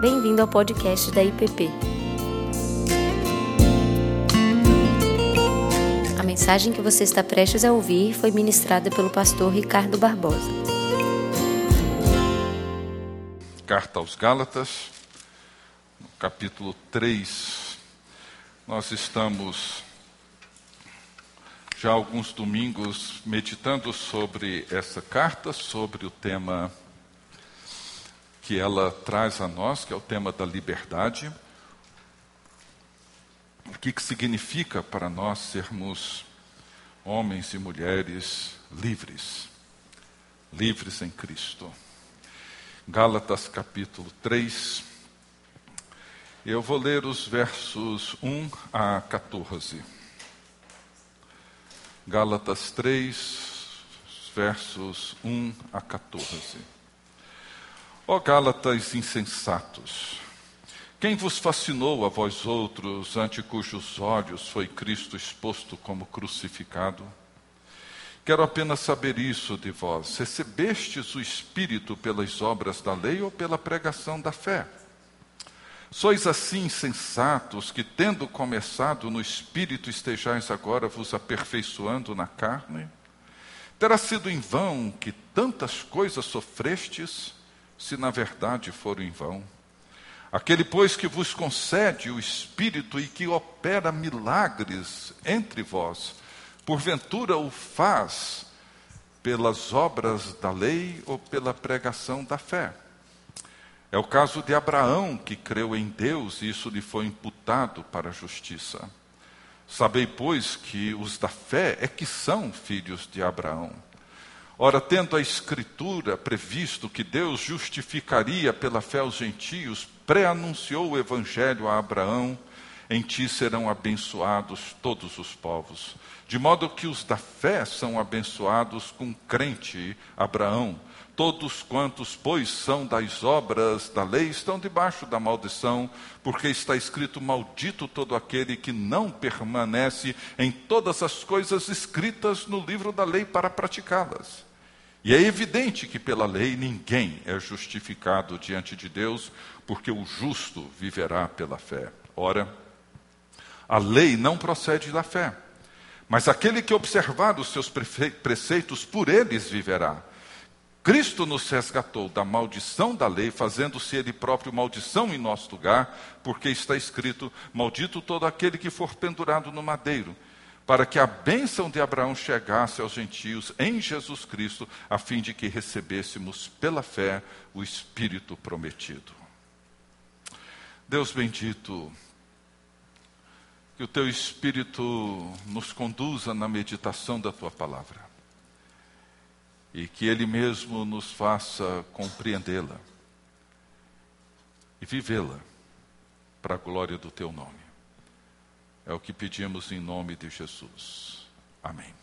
Bem-vindo ao podcast da IPP. A mensagem que você está prestes a ouvir foi ministrada pelo pastor Ricardo Barbosa. Carta aos Gálatas, capítulo 3. Nós estamos já alguns domingos meditando sobre essa carta, sobre o tema que ela traz a nós, que é o tema da liberdade. O que, que significa para nós sermos homens e mulheres livres, livres em Cristo. Gálatas capítulo 3. Eu vou ler os versos 1 a 14. Gálatas 3, versos 1 a 14. Ó Gálatas insensatos, quem vos fascinou a vós outros, ante cujos olhos foi Cristo exposto como crucificado? Quero apenas saber isso de vós: recebestes o Espírito pelas obras da lei ou pela pregação da fé? Sois assim insensatos que, tendo começado no espírito, estejais agora vos aperfeiçoando na carne? Terá sido em vão que tantas coisas sofrestes, se na verdade foram em vão? Aquele, pois, que vos concede o Espírito e que opera milagres entre vós, porventura o faz pelas obras da lei ou pela pregação da fé? É o caso de Abraão, que creu em Deus e isso lhe foi imputado para a justiça. Sabei, pois, que os da fé é que são filhos de Abraão. Ora, tendo a Escritura previsto que Deus justificaria pela fé os gentios, pré-anunciou o Evangelho a Abraão: em ti serão abençoados todos os povos. De modo que os da fé são abençoados com crente Abraão Todos quantos, pois, são das obras da lei estão debaixo da maldição, porque está escrito: Maldito todo aquele que não permanece em todas as coisas escritas no livro da lei para praticá-las. E é evidente que pela lei ninguém é justificado diante de Deus, porque o justo viverá pela fé. Ora, a lei não procede da fé, mas aquele que observar os seus preceitos, por eles viverá. Cristo nos resgatou da maldição da lei, fazendo-se Ele próprio maldição em nosso lugar, porque está escrito: Maldito todo aquele que for pendurado no madeiro, para que a bênção de Abraão chegasse aos gentios em Jesus Cristo, a fim de que recebêssemos pela fé o Espírito prometido. Deus bendito, que o teu Espírito nos conduza na meditação da tua palavra e que Ele mesmo nos faça compreendê-la e vivê-la para a glória do Teu nome. É o que pedimos em nome de Jesus. Amém.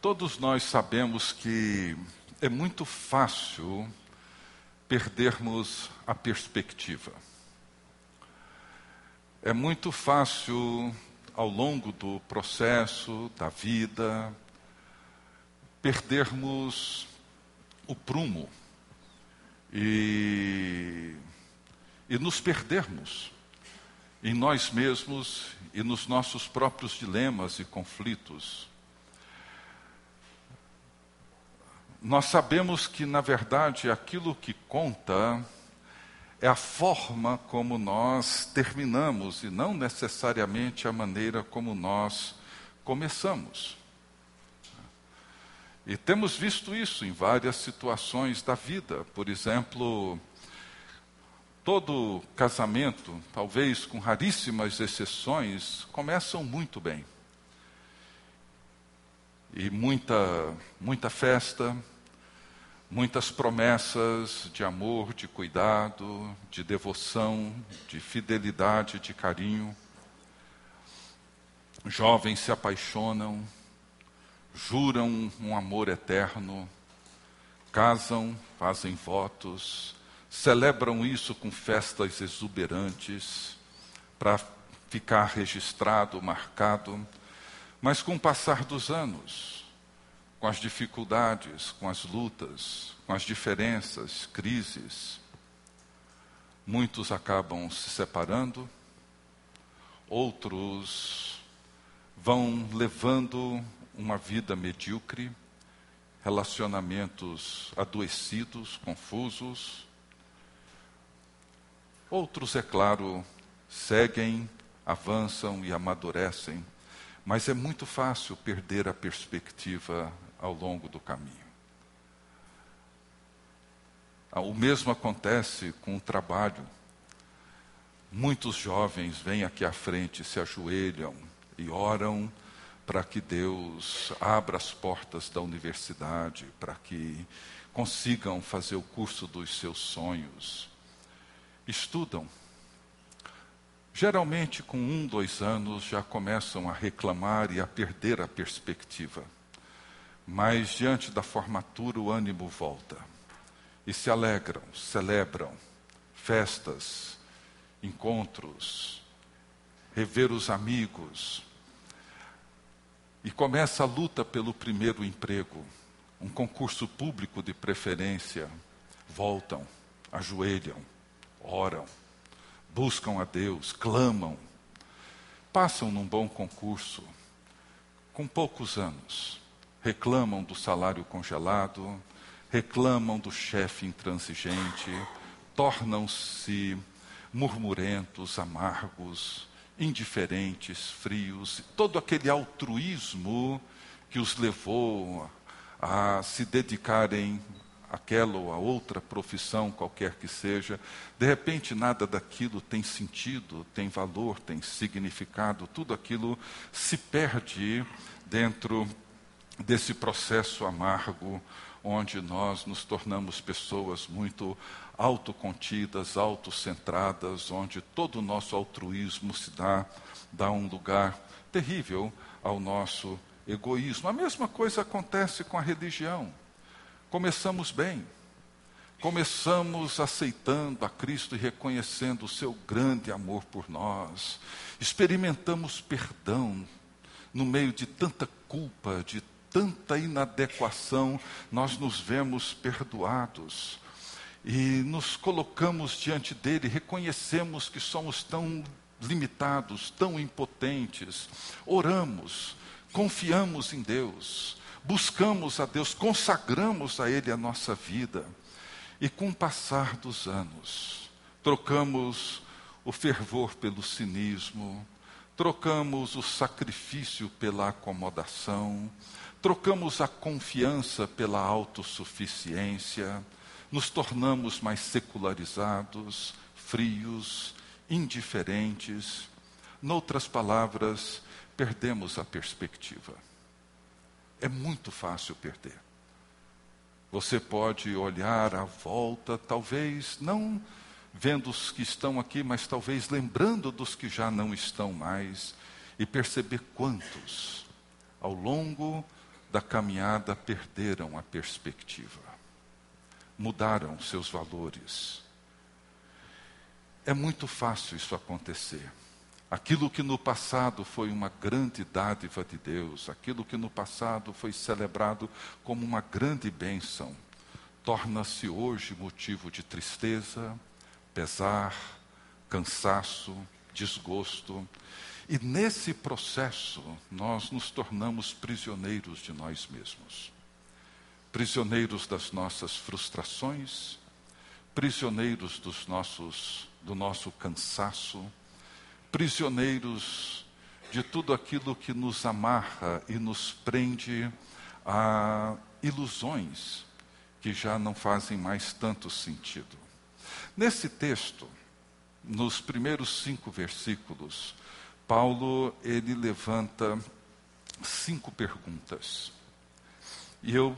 Todos nós sabemos que é muito fácil perdermos a perspectiva. É muito fácil ao longo do processo da vida, perdermos o prumo e, e nos perdermos em nós mesmos e nos nossos próprios dilemas e conflitos. Nós sabemos que, na verdade, aquilo que conta é a forma como nós terminamos e não necessariamente a maneira como nós começamos. E temos visto isso em várias situações da vida. Por exemplo, todo casamento, talvez com raríssimas exceções, começam muito bem. E muita, muita festa, muitas promessas de amor, de cuidado, de devoção, de fidelidade, de carinho. Jovens se apaixonam, juram um amor eterno, casam, fazem votos, celebram isso com festas exuberantes, para ficar registrado, marcado, mas com o passar dos anos, com as dificuldades, com as lutas, com as diferenças, crises. Muitos acabam se separando, outros vão levando uma vida medíocre, relacionamentos adoecidos, confusos. Outros, é claro, seguem, avançam e amadurecem, mas é muito fácil perder a perspectiva ao longo do caminho. Ah, o mesmo acontece com o trabalho. Muitos jovens vêm aqui à frente, se ajoelham e oram para que Deus abra as portas da universidade, para que consigam fazer o curso dos seus sonhos. Estudam. Geralmente, com um, dois anos, já começam a reclamar e a perder a perspectiva. Mas, diante da formatura, o ânimo volta. E se alegram, celebram festas, encontros, rever os amigos, e começa a luta pelo primeiro emprego, um concurso público de preferência. Voltam, ajoelham, oram, buscam a Deus, clamam, passam num bom concurso, com poucos anos, reclamam do salário congelado, reclamam do chefe intransigente, tornam-se murmurentos, amargos, indiferentes, frios, todo aquele altruísmo que os levou a se dedicarem àquela ou a outra profissão, qualquer que seja, de repente nada daquilo tem sentido, tem valor, tem significado, tudo aquilo se perde dentro desse processo amargo onde nós nos tornamos pessoas muito autocontidas, autocentradas, onde todo o nosso altruísmo se dá, dá um lugar terrível ao nosso egoísmo. A mesma coisa acontece com a religião. Começamos bem, começamos aceitando a Cristo e reconhecendo o seu grande amor por nós, experimentamos perdão no meio de tanta culpa, de tanta inadequação, nós nos vemos perdoados. E nos colocamos diante dele, reconhecemos que somos tão limitados, tão impotentes, oramos, confiamos em Deus, buscamos a Deus, consagramos a Ele a nossa vida, e com o passar dos anos, trocamos o fervor pelo cinismo, trocamos o sacrifício pela acomodação, trocamos a confiança pela autossuficiência, nos tornamos mais secularizados, frios, indiferentes. Noutras palavras, perdemos a perspectiva. É muito fácil perder. Você pode olhar à volta, talvez não vendo os que estão aqui, mas talvez lembrando dos que já não estão mais, e perceber quantos, ao longo da caminhada, perderam a perspectiva mudaram seus valores. É muito fácil isso acontecer. Aquilo que no passado foi uma grande dádiva de Deus, aquilo que no passado foi celebrado como uma grande bênção, torna-se hoje motivo de tristeza, pesar, cansaço, desgosto. E nesse processo, nós nos tornamos prisioneiros de nós mesmos prisioneiros das nossas frustrações, prisioneiros dos nossos, do nosso cansaço, prisioneiros de tudo aquilo que nos amarra e nos prende a ilusões que já não fazem mais tanto sentido. Nesse texto, nos primeiros cinco versículos, Paulo ele levanta cinco perguntas. E eu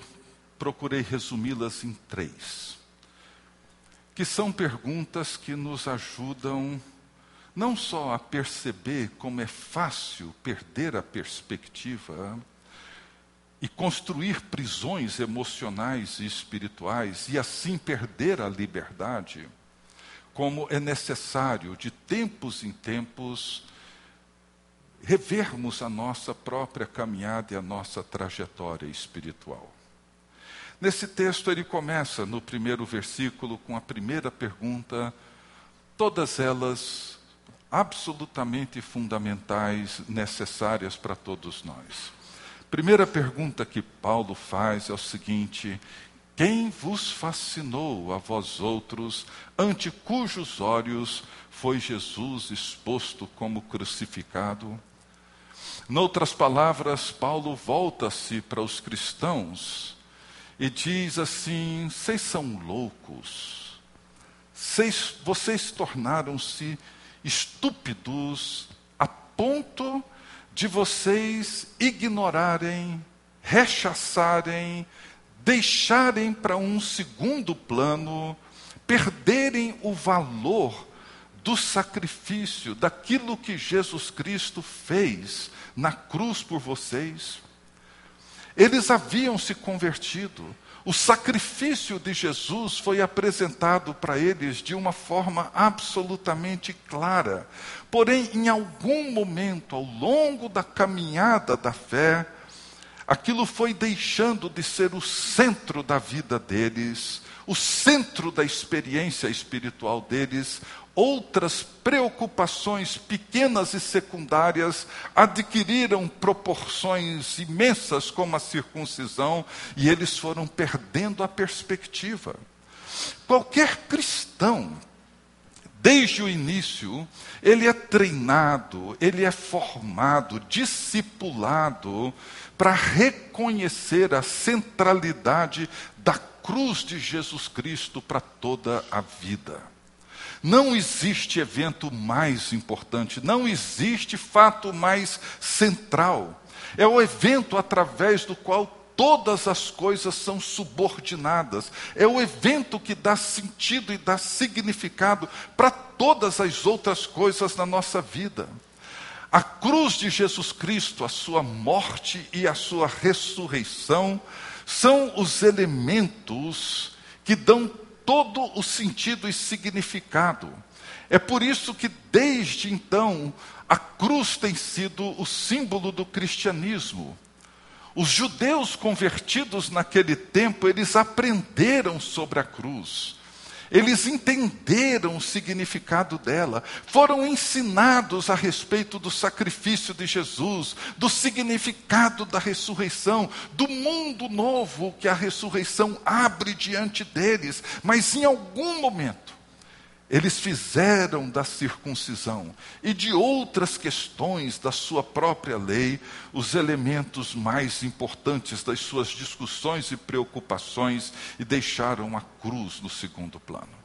procurei resumi-las em três, que são perguntas que nos ajudam não só a perceber como é fácil perder a perspectiva e construir prisões emocionais e espirituais e assim perder a liberdade, como é necessário de tempos em tempos revermos a nossa própria caminhada e a nossa trajetória espiritual. Nesse texto, ele começa no primeiro versículo com a primeira pergunta, todas elas absolutamente fundamentais, necessárias para todos nós. Primeira pergunta que Paulo faz é o seguinte: Quem vos fascinou a vós outros, ante cujos olhos foi Jesus exposto como crucificado? Noutras palavras, Paulo volta-se para os cristãos e diz assim: vocês são loucos, vocês, vocês tornaram-se estúpidos a ponto de vocês ignorarem, rechaçarem, deixarem para um segundo plano, perderem o valor do sacrifício, daquilo que Jesus Cristo fez na cruz por vocês. Eles haviam se convertido. O sacrifício de Jesus foi apresentado para eles de uma forma absolutamente clara. Porém, em algum momento, ao longo da caminhada da fé, aquilo foi deixando de ser o centro da vida deles, o centro da experiência espiritual deles, outras preocupações pequenas e secundárias adquiriram proporções imensas, como a circuncisão, e eles foram perdendo a perspectiva. Qualquer cristão, desde o início, ele é treinado, ele é formado, discipulado para reconhecer a centralidade da cruz de Jesus Cristo para toda a vida. Não existe evento mais importante, não existe fato mais central. É o evento através do qual todas as coisas são subordinadas. É o evento que dá sentido e dá significado para todas as outras coisas na nossa vida. A cruz de Jesus Cristo, a sua morte e a sua ressurreição são os elementos que dão todo o sentido e significado. É por isso que, desde então, a cruz tem sido o símbolo do cristianismo. Os judeus convertidos naquele tempo, eles aprenderam sobre a cruz. Eles entenderam o significado dela, foram ensinados a respeito do sacrifício de Jesus, do significado da ressurreição, do mundo novo que a ressurreição abre diante deles, mas em algum momento, eles fizeram da circuncisão e de outras questões da sua própria lei os elementos mais importantes das suas discussões e preocupações e deixaram a cruz no segundo plano.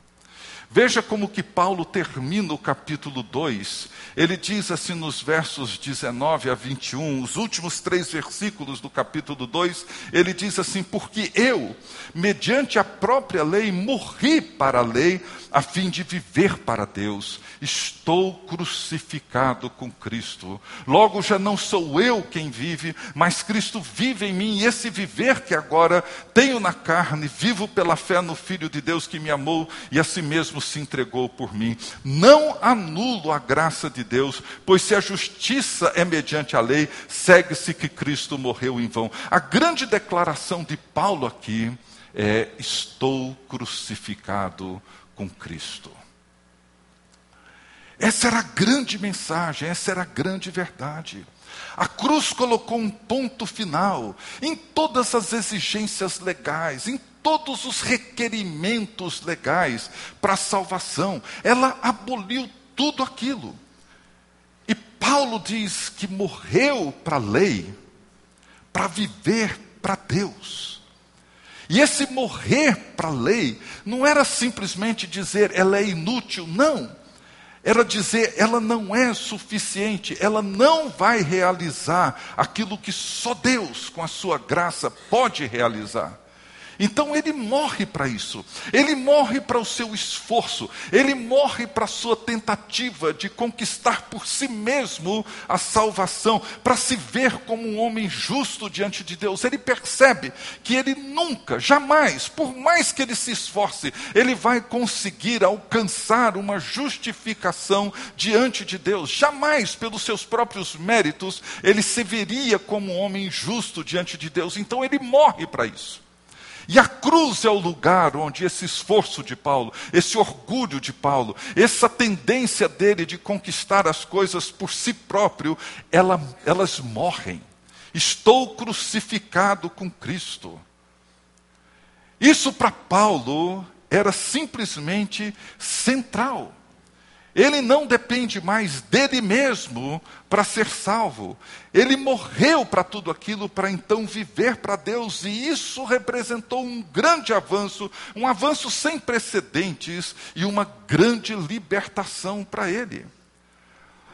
Veja como que Paulo termina o capítulo 2. Ele diz assim nos versos 19 a 21, os últimos três versículos do capítulo 2, ele diz assim: Porque eu, mediante a própria lei, morri para a lei, a fim de viver para Deus. Estou crucificado com Cristo. Logo já não sou eu quem vive, mas Cristo vive em mim. E esse viver que agora tenho na carne, vivo pela fé no Filho de Deus que me amou e a si mesmo se entregou por mim. Não anulo a graça de Deus, pois se a justiça é mediante a lei, segue-se que Cristo morreu em vão. A grande declaração de Paulo aqui é: estou crucificado com Cristo. Essa era a grande mensagem, essa era a grande verdade. A cruz colocou um ponto final em todas as exigências legais, em todos os requerimentos legais para a salvação. Ela aboliu tudo aquilo. E Paulo diz que morreu para a lei, para viver para Deus. E esse morrer para a lei não era simplesmente dizer ela é inútil, não. Era dizer ela não é suficiente, ela não vai realizar aquilo que só Deus, com a sua graça, pode realizar. Então ele morre para isso, ele morre para o seu esforço, ele morre para a sua tentativa de conquistar por si mesmo a salvação, para se ver como um homem justo diante de Deus. Ele percebe que ele nunca, jamais, por mais que ele se esforce, ele vai conseguir alcançar uma justificação diante de Deus. Jamais, pelos seus próprios méritos, ele se veria como um homem justo diante de Deus. Então ele morre para isso. E a cruz é o lugar onde esse esforço de Paulo, esse orgulho de Paulo, essa tendência dele de conquistar as coisas por si próprio, ela, elas morrem. Estou crucificado com Cristo. Isso para Paulo era simplesmente central. Ele não depende mais dele mesmo para ser salvo. Ele morreu para tudo aquilo para então viver para Deus, e isso representou um grande avanço, um avanço sem precedentes e uma grande libertação para ele.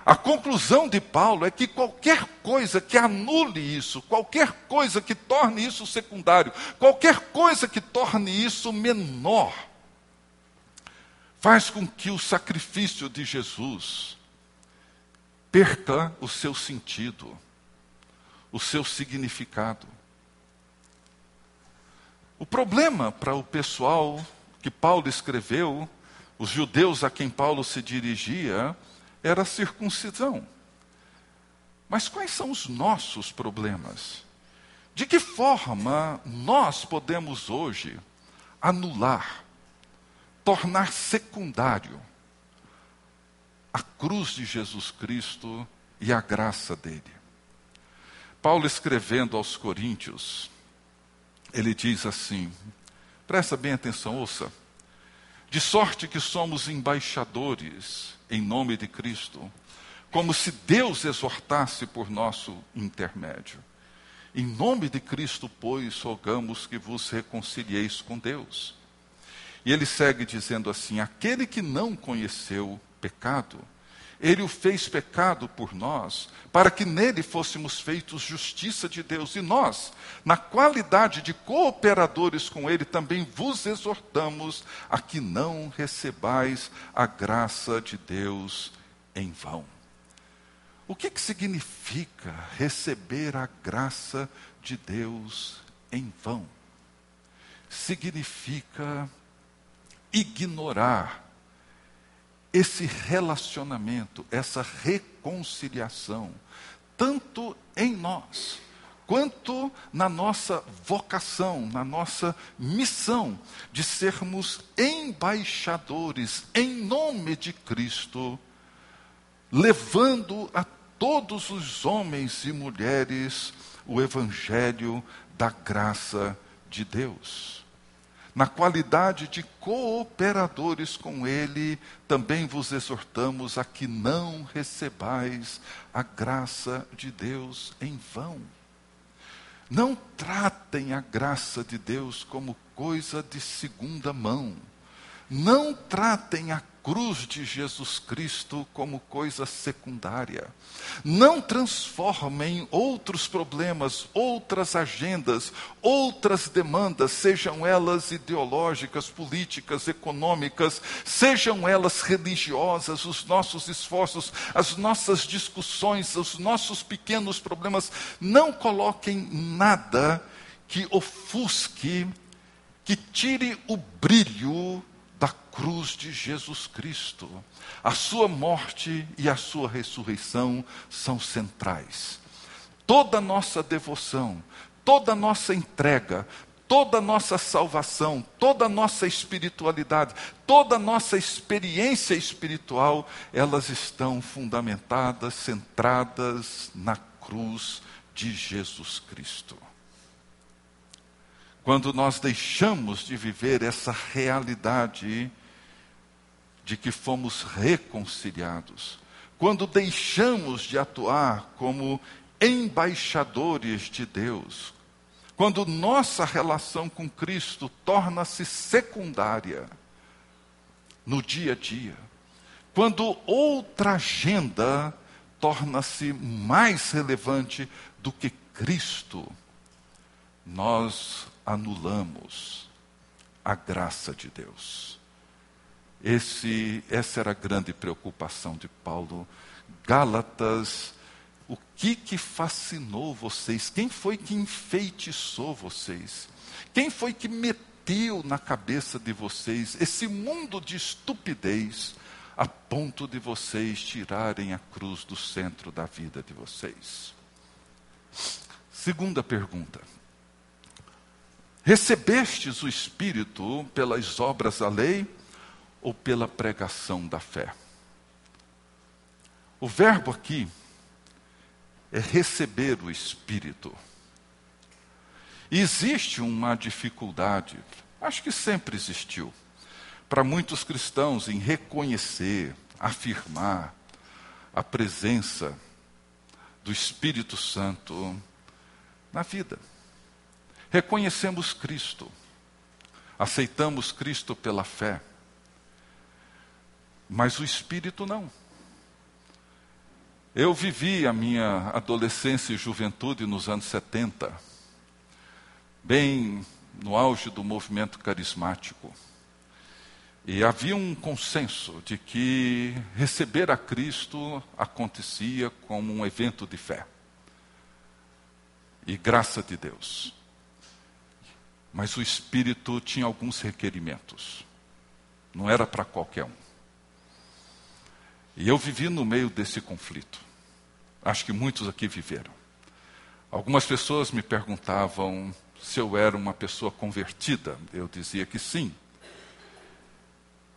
A conclusão de Paulo é que qualquer coisa que anule isso, qualquer coisa que torne isso secundário, qualquer coisa que torne isso menor, faz com que o sacrifício de Jesus perca o seu sentido, o seu significado. O problema para o pessoal que Paulo escreveu, os judeus a quem Paulo se dirigia, era a circuncisão. Mas quais são os nossos problemas? De que forma nós podemos hoje anular tornar secundário a cruz de Jesus Cristo e a graça dele. Paulo escrevendo aos Coríntios, ele diz assim: presta bem atenção, ouça. De sorte que somos embaixadores em nome de Cristo, como se Deus exortasse por nosso intermédio. Em nome de Cristo, pois, rogamos que vos reconcilieis com Deus. E ele segue dizendo assim: aquele que não conheceu pecado, ele o fez pecado por nós, para que nele fôssemos feitos justiça de Deus. E nós, na qualidade de cooperadores com ele, também vos exortamos a que não recebais a graça de Deus em vão. O que, que significa receber a graça de Deus em vão? Significa ignorar esse relacionamento, essa reconciliação, tanto em nós, quanto na nossa vocação, na nossa missão de sermos embaixadores em nome de Cristo, levando a todos os homens e mulheres o Evangelho da graça de Deus na qualidade de cooperadores com Ele, também vos exortamos a que não recebais a graça de Deus em vão. Não tratem a graça de Deus como coisa de segunda mão. Não tratem a cruz de Jesus Cristo como coisa secundária. Não transformem outros problemas, outras agendas, outras demandas, sejam elas ideológicas, políticas, econômicas, sejam elas religiosas, os nossos esforços, as nossas discussões, os nossos pequenos problemas. Não coloquem nada que ofusque, que tire o brilho da cruz de Jesus Cristo. A sua morte e a sua ressurreição são centrais. Toda nossa devoção, toda nossa entrega, toda nossa salvação, toda nossa espiritualidade, toda nossa experiência espiritual, elas estão fundamentadas, centradas na cruz de Jesus Cristo. Quando nós deixamos de viver essa realidade de que fomos reconciliados, quando deixamos de atuar como embaixadores de Deus, quando nossa relação com Cristo torna-se secundária no dia a dia, quando outra agenda torna-se mais relevante do que Cristo, nós anulamos a graça de Deus. Esse, essa era a grande preocupação de Paulo. Gálatas, o que que fascinou vocês? Quem foi que enfeitiçou vocês? Quem foi que meteu na cabeça de vocês esse mundo de estupidez a ponto de vocês tirarem a cruz do centro da vida de vocês? Segunda pergunta. Recebestes o Espírito pelas obras da lei ou pela pregação da fé? O verbo aqui é receber o Espírito. E existe uma dificuldade, acho que sempre existiu, para muitos cristãos em reconhecer, afirmar a presença do Espírito Santo na vida. Reconhecemos Cristo, aceitamos Cristo pela fé, mas o Espírito não. Eu vivi a minha adolescência e juventude nos anos 70, bem no auge do movimento carismático. E havia um consenso de que receber a Cristo acontecia como um evento de fé e graça de Deus. Mas o Espírito tinha alguns requerimentos. Não era para qualquer um. E eu vivi no meio desse conflito. Acho que muitos aqui viveram. Algumas pessoas me perguntavam se eu era uma pessoa convertida. Eu dizia que sim.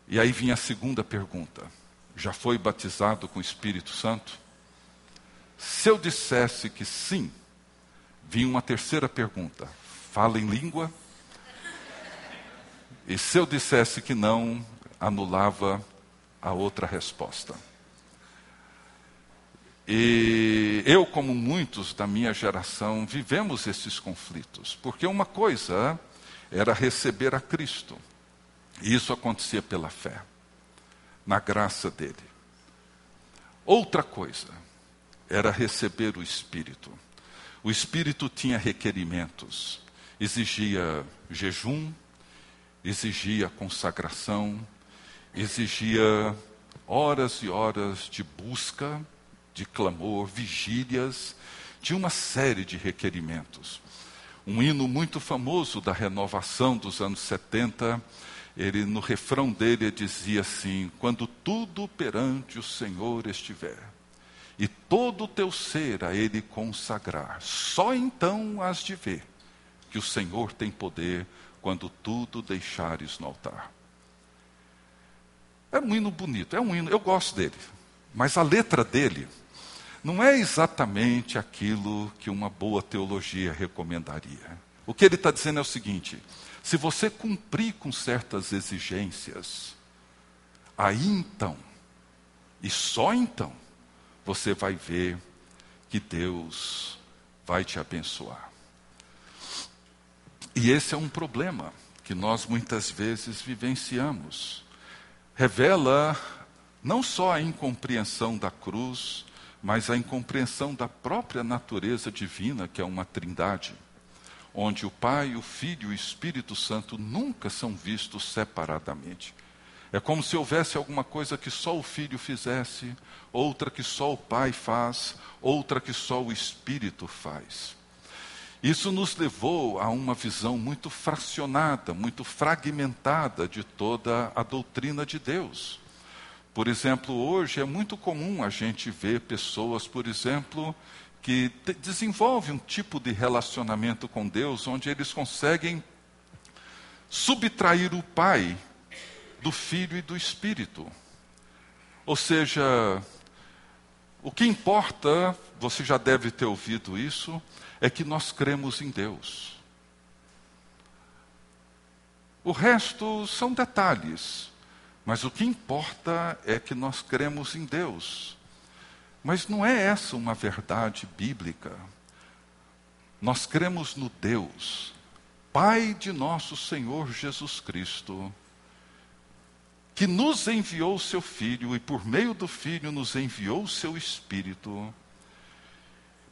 E aí vinha a segunda pergunta: já foi batizado com o Espírito Santo? Se eu dissesse que sim, vinha uma terceira pergunta: fala em língua? E se eu dissesse que não, anulava a outra resposta. E eu, como muitos da minha geração, vivemos esses conflitos, porque uma coisa era receber a Cristo, e isso acontecia pela fé, na graça dele. Outra coisa era receber o Espírito. O Espírito tinha requerimentos, exigia jejum, exigia consagração, exigia horas e horas de busca, de clamor, vigílias, tinha uma série de requerimentos. Um hino muito famoso da renovação dos anos 70, ele no refrão dele dizia assim: Quando tudo perante o Senhor estiver, e todo o teu ser a ele consagrar, só então has de ver que o Senhor tem poder quando tudo deixares no altar. É um hino bonito, é um hino, eu gosto dele. Mas a letra dele não é exatamente aquilo que uma boa teologia recomendaria. O que ele está dizendo é o seguinte: se você cumprir com certas exigências, aí então, e só então, você vai ver que Deus vai te abençoar. E esse é um problema que nós muitas vezes vivenciamos. Revela não só a incompreensão da cruz, mas a incompreensão da própria natureza divina, que é uma trindade, onde o Pai, o Filho e o Espírito Santo nunca são vistos separadamente. É como se houvesse alguma coisa que só o Filho fizesse, outra que só o Pai faz, outra que só o Espírito faz. Isso nos levou a uma visão muito fracionada, muito fragmentada de toda a doutrina de Deus. Por exemplo, hoje é muito comum a gente ver pessoas, por exemplo, que desenvolvem um tipo de relacionamento com Deus onde eles conseguem subtrair o Pai do Filho e do Espírito. Ou seja, o que importa, você já deve ter ouvido isso, é que nós cremos em Deus. O resto são detalhes, mas o que importa é que nós cremos em Deus. Mas não é essa uma verdade bíblica. Nós cremos no Deus, Pai de nosso Senhor Jesus Cristo, que nos enviou o seu Filho e por meio do Filho nos enviou o seu Espírito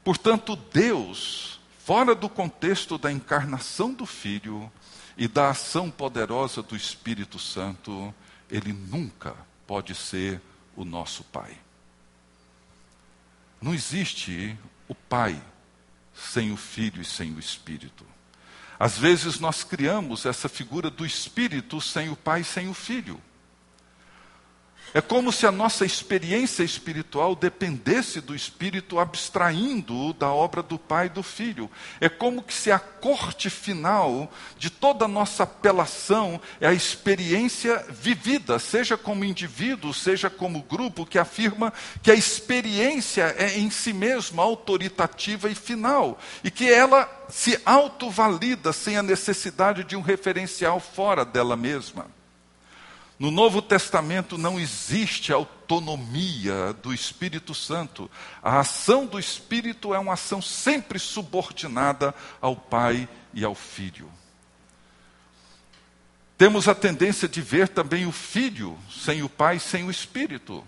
Portanto, Deus fora do contexto da encarnação do Filho e da ação poderosa do Espírito Santo, ele nunca pode ser o nosso Pai. Não existe o Pai sem o Filho e sem o Espírito. Às vezes nós criamos essa figura do Espírito sem o Pai e sem o Filho. É como se a nossa experiência espiritual dependesse do Espírito, abstraindo-o da obra do Pai e do Filho. É como se a corte final de toda a nossa apelação é a experiência vivida, seja como indivíduo, seja como grupo, que afirma que a experiência é em si mesma autoritativa e final, e que ela se autovalida sem a necessidade de um referencial fora dela mesma. No Novo Testamento não existe autonomia do Espírito Santo. A ação do Espírito é uma ação sempre subordinada ao Pai e ao Filho. Temos a tendência de ver também o Filho sem o Pai, sem o Espírito.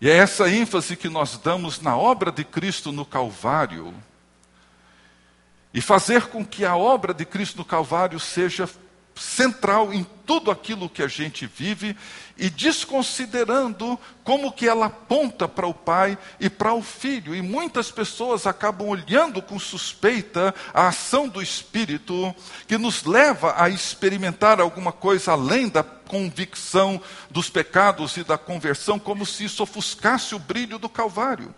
E é essa ênfase que nós damos na obra de Cristo no Calvário. E fazer com que a obra de Cristo no Calvário seja central em tudo aquilo que a gente vive e desconsiderando como que ela aponta para o pai e para o filho. E muitas pessoas acabam olhando com suspeita a ação do espírito que nos leva a experimentar alguma coisa além da convicção dos pecados e da conversão, como se isso ofuscasse o brilho do calvário.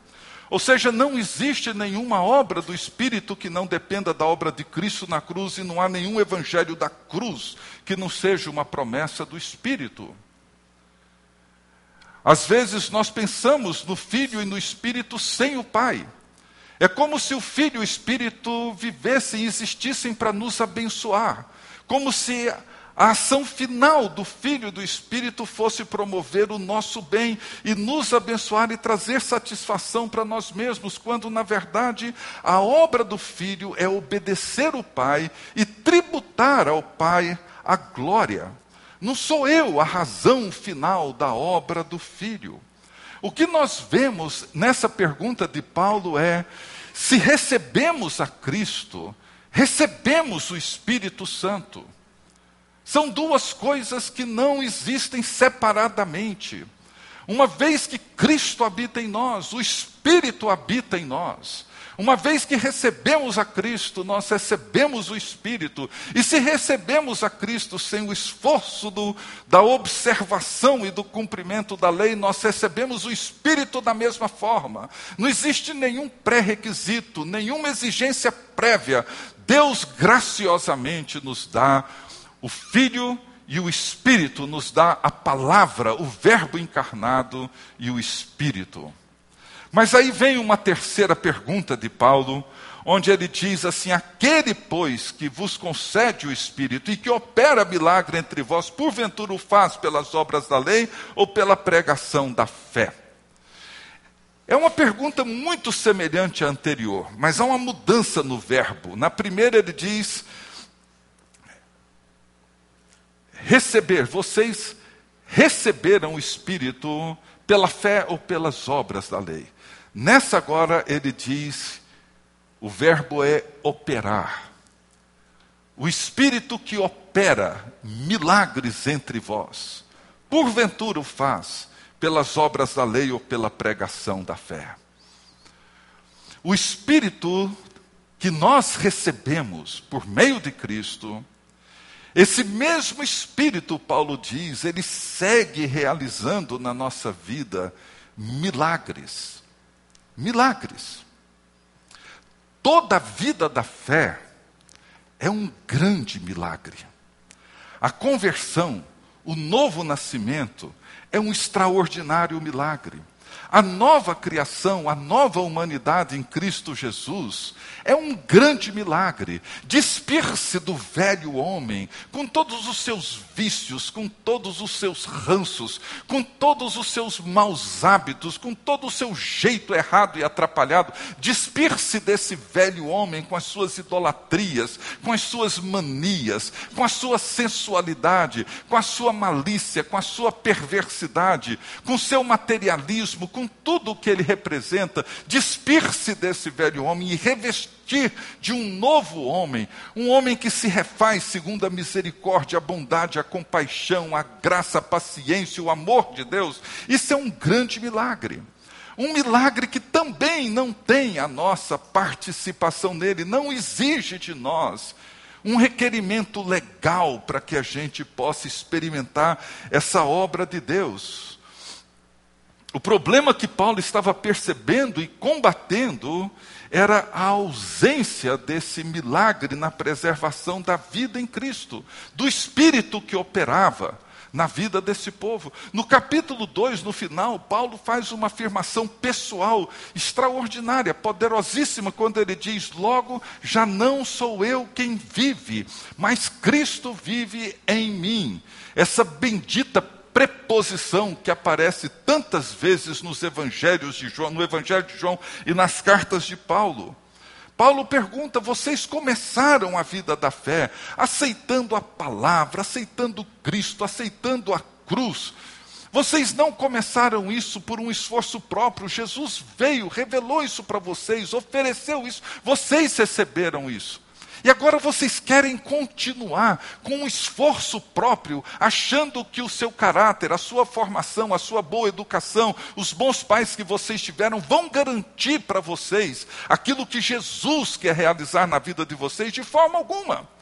Ou seja, não existe nenhuma obra do Espírito que não dependa da obra de Cristo na cruz, e não há nenhum evangelho da cruz que não seja uma promessa do Espírito. Às vezes nós pensamos no Filho e no Espírito sem o Pai. É como se o Filho e o Espírito vivessem e existissem para nos abençoar. Como se a ação final do Filho e do Espírito fosse promover o nosso bem e nos abençoar e trazer satisfação para nós mesmos, quando na verdade a obra do Filho é obedecer o Pai e tributar ao Pai a glória. Não sou eu a razão final da obra do Filho. O que nós vemos nessa pergunta de Paulo é: se recebemos a Cristo, recebemos o Espírito Santo. São duas coisas que não existem separadamente. Uma vez que Cristo habita em nós, o Espírito habita em nós. Uma vez que recebemos a Cristo, nós recebemos o Espírito. E se recebemos a Cristo sem o esforço do, da observação e do cumprimento da lei, nós recebemos o Espírito da mesma forma. Não existe nenhum pré-requisito, nenhuma exigência prévia. Deus graciosamente nos dá o Filho e o Espírito nos dá a palavra, o Verbo encarnado e o Espírito. Mas aí vem uma terceira pergunta de Paulo, onde ele diz assim: Aquele, pois, que vos concede o Espírito e que opera milagre entre vós, porventura o faz pelas obras da lei ou pela pregação da fé? É uma pergunta muito semelhante à anterior, mas há uma mudança no verbo. Na primeira, ele diz: receber, vocês receberam o Espírito pela fé ou pelas obras da lei. Nessa agora ele diz, o verbo é operar. O Espírito que opera milagres entre vós, porventura o faz pelas obras da lei ou pela pregação da fé. O Espírito que nós recebemos por meio de Cristo, esse mesmo Espírito, Paulo diz, ele segue realizando na nossa vida milagres. Milagres. Toda a vida da fé é um grande milagre. A conversão, o novo nascimento, é um extraordinário milagre. A nova criação, a nova humanidade em Cristo Jesus é um grande milagre. Despir-se do velho homem, com todos os seus vícios, com todos os seus ranços, com todos os seus maus hábitos, com todo o seu jeito errado e atrapalhado. Despir-se desse velho homem com as suas idolatrias, com as suas manias, com a sua sensualidade, com a sua malícia, com a sua perversidade, com o seu materialismo com tudo o que ele representa, despir-se desse velho homem e revestir de um novo homem, um homem que se refaz segundo a misericórdia, a bondade, a compaixão, a graça, a paciência, o amor de Deus. Isso é um grande milagre. Um milagre que também não tem a nossa participação nele, não exige de nós um requerimento legal para que a gente possa experimentar essa obra de Deus. O problema que Paulo estava percebendo e combatendo era a ausência desse milagre na preservação da vida em Cristo, do Espírito que operava na vida desse povo. No capítulo 2, no final, Paulo faz uma afirmação pessoal extraordinária, poderosíssima, quando ele diz: Logo, já não sou eu quem vive, mas Cristo vive em mim. Essa bendita preposição que aparece tantas vezes nos evangelhos de João, no evangelho de João e nas cartas de Paulo. Paulo pergunta: vocês começaram a vida da fé aceitando a palavra, aceitando Cristo, aceitando a cruz. Vocês não começaram isso por um esforço próprio. Jesus veio, revelou isso para vocês, ofereceu isso. Vocês receberam isso. E agora vocês querem continuar com um esforço próprio, achando que o seu caráter, a sua formação, a sua boa educação, os bons pais que vocês tiveram vão garantir para vocês aquilo que Jesus quer realizar na vida de vocês de forma alguma.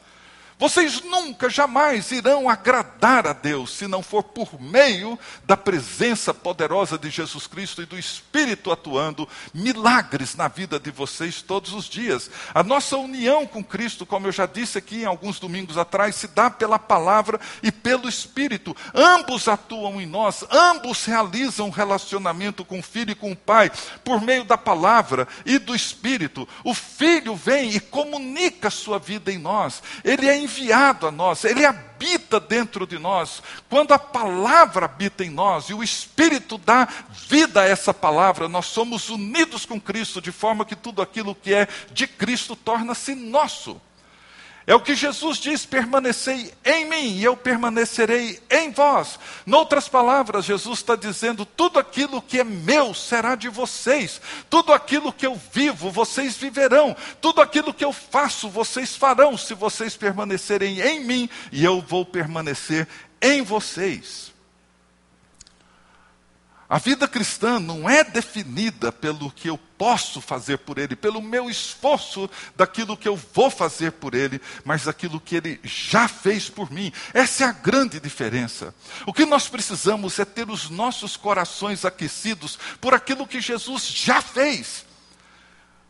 Vocês nunca, jamais irão agradar a Deus se não for por meio da presença poderosa de Jesus Cristo e do Espírito atuando milagres na vida de vocês todos os dias. A nossa união com Cristo, como eu já disse aqui em alguns domingos atrás, se dá pela palavra e pelo Espírito. Ambos atuam em nós, ambos realizam relacionamento com o Filho e com o Pai por meio da palavra e do Espírito. O Filho vem e comunica sua vida em nós. Ele é enviado a nós, ele habita dentro de nós. Quando a palavra habita em nós e o Espírito dá vida a essa palavra, nós somos unidos com Cristo, de forma que tudo aquilo que é de Cristo torna-se nosso. É o que Jesus diz: permanecei em mim e eu permanecerei em vós. Noutras palavras, Jesus está dizendo: tudo aquilo que é meu será de vocês, tudo aquilo que eu vivo, vocês viverão, tudo aquilo que eu faço, vocês farão, se vocês permanecerem em mim e eu vou permanecer em vocês. A vida cristã não é definida pelo que eu posso fazer por Ele, pelo meu esforço daquilo que eu vou fazer por Ele, mas daquilo que Ele já fez por mim. Essa é a grande diferença. O que nós precisamos é ter os nossos corações aquecidos por aquilo que Jesus já fez.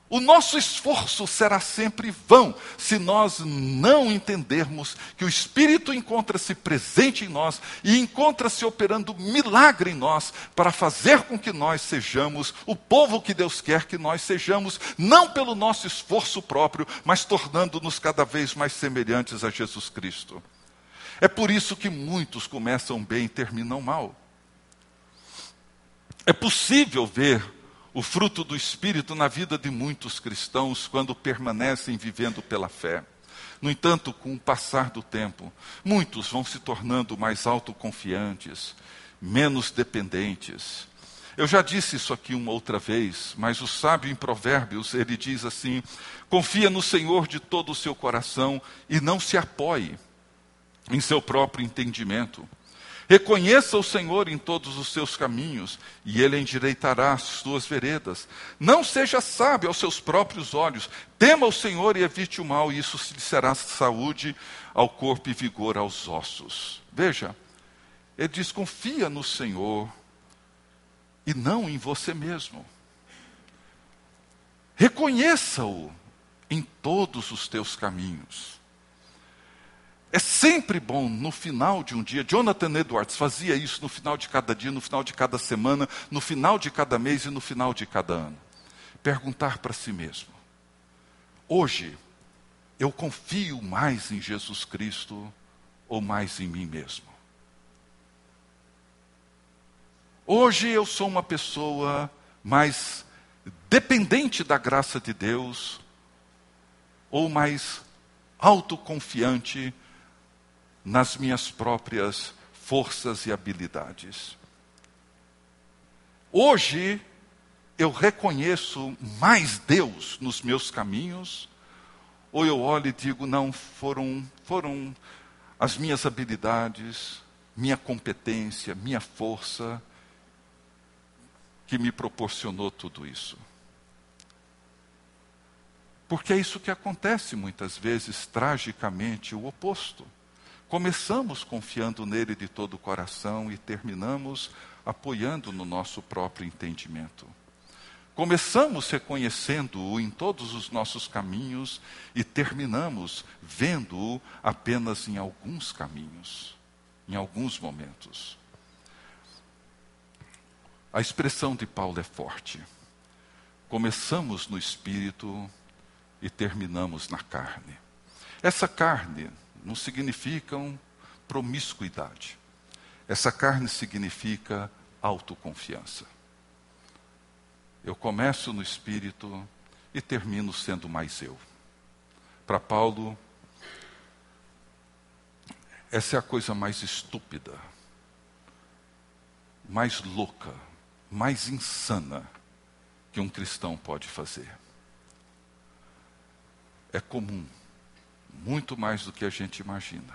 O nosso esforço será sempre vão se nós não entendermos que o Espírito encontra-se presente em nós e encontra-se operando milagre em nós para fazer com que nós sejamos o povo que Deus quer que nós sejamos, não pelo nosso esforço próprio, mas tornando-nos cada vez mais semelhantes a Jesus Cristo. É por isso que muitos começam bem e terminam mal. É possível ver o fruto do Espírito na vida de muitos cristãos quando permanecem vivendo pela fé. No entanto, com o passar do tempo, muitos vão se tornando mais autoconfiantes, menos dependentes. Eu já disse isso aqui uma outra vez, mas o sábio em Provérbios, ele diz assim: confia no Senhor de todo o seu coração e não se apoie em seu próprio entendimento. Reconheça o Senhor em todos os seus caminhos, e Ele endireitará as suas veredas. Não seja sábio aos seus próprios olhos. Tema o Senhor e evite o mal, e isso lhe será saúde ao corpo e vigor aos ossos. Veja, ele diz: confia no Senhor e não em você mesmo. Reconheça-o em todos os teus caminhos. É sempre bom no final de um dia. Jonathan Edwards fazia isso no final de cada dia, no final de cada semana, no final de cada mês e no final de cada ano. Perguntar para si mesmo: hoje eu confio mais em Jesus Cristo ou mais em mim mesmo? Hoje eu sou uma pessoa mais dependente da graça de Deus ou mais autoconfiante nas minhas próprias forças e habilidades. Hoje eu reconheço mais Deus nos meus caminhos, ou eu olho e digo, não, foram, foram as minhas habilidades, minha competência, minha força, que me proporcionou tudo isso. Porque é isso que acontece muitas vezes, tragicamente, o oposto. Começamos confiando nele de todo o coração e terminamos apoiando no nosso próprio entendimento. Começamos reconhecendo-o em todos os nossos caminhos e terminamos vendo-o apenas em alguns caminhos, em alguns momentos. A expressão de Paulo é forte. Começamos no espírito e terminamos na carne. Essa carne não significa promiscuidade. Essa carne significa autoconfiança. Eu começo no espírito e termino sendo mais eu. Para Paulo, essa é a coisa mais estúpida, mais louca, mais insana que um cristão pode fazer. É comum, muito mais do que a gente imagina,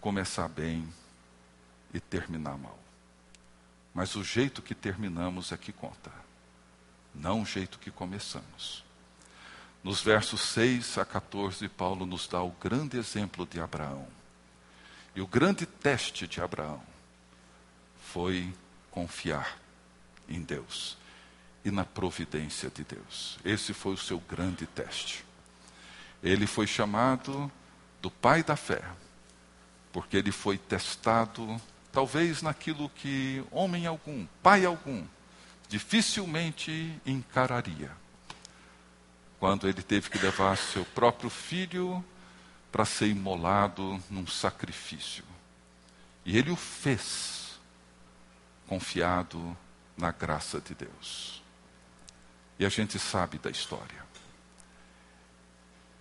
começar bem e terminar mal. Mas o jeito que terminamos é que conta, não o jeito que começamos. Nos versos 6 a 14, Paulo nos dá o grande exemplo de Abraão. E o grande teste de Abraão foi confiar em Deus e na providência de Deus. Esse foi o seu grande teste. Ele foi chamado do pai da fé, porque ele foi testado, talvez naquilo que homem algum, pai algum, dificilmente encararia. Quando ele teve que levar seu próprio filho para ser imolado num sacrifício. E ele o fez confiado na graça de Deus. E a gente sabe da história.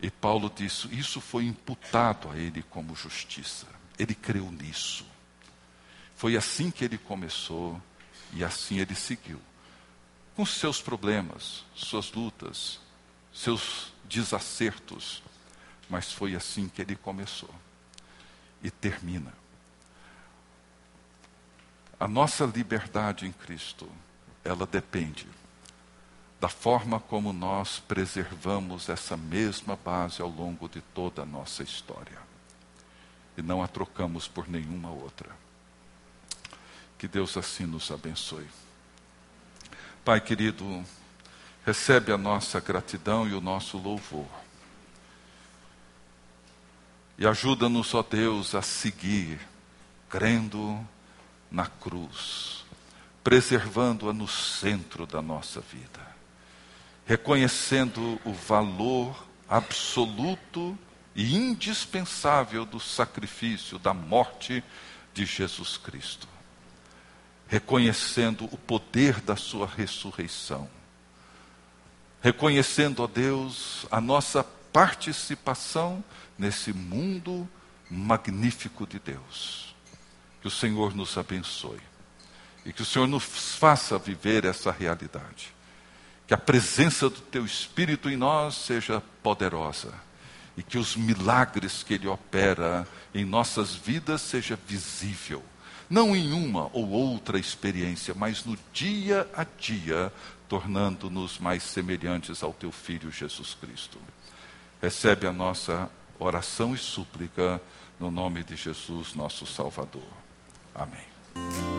E Paulo disse: Isso foi imputado a ele como justiça. Ele creu nisso. Foi assim que ele começou e assim ele seguiu. Com seus problemas, suas lutas, seus desacertos, mas foi assim que ele começou e termina. A nossa liberdade em Cristo, ela depende da forma como nós preservamos essa mesma base ao longo de toda a nossa história. E não a trocamos por nenhuma outra. Que Deus assim nos abençoe. Pai querido, recebe a nossa gratidão e o nosso louvor. E ajuda-nos, ó Deus, a seguir, crendo na cruz, preservando-a no centro da nossa vida, reconhecendo o valor absoluto e indispensável do sacrifício, da morte de Jesus Cristo, reconhecendo o poder da Sua ressurreição, reconhecendo, ó Deus, a nossa participação nesse mundo magnífico de Deus. Que o Senhor nos abençoe e que o Senhor nos faça viver essa realidade. Que a presença do Teu Espírito em nós seja poderosa e que os milagres que Ele opera em nossas vidas seja visível, não em uma ou outra experiência, mas no dia a dia, tornando-nos mais semelhantes ao Teu Filho Jesus Cristo. Recebe a nossa oração e súplica no nome de Jesus, nosso Salvador. Amém.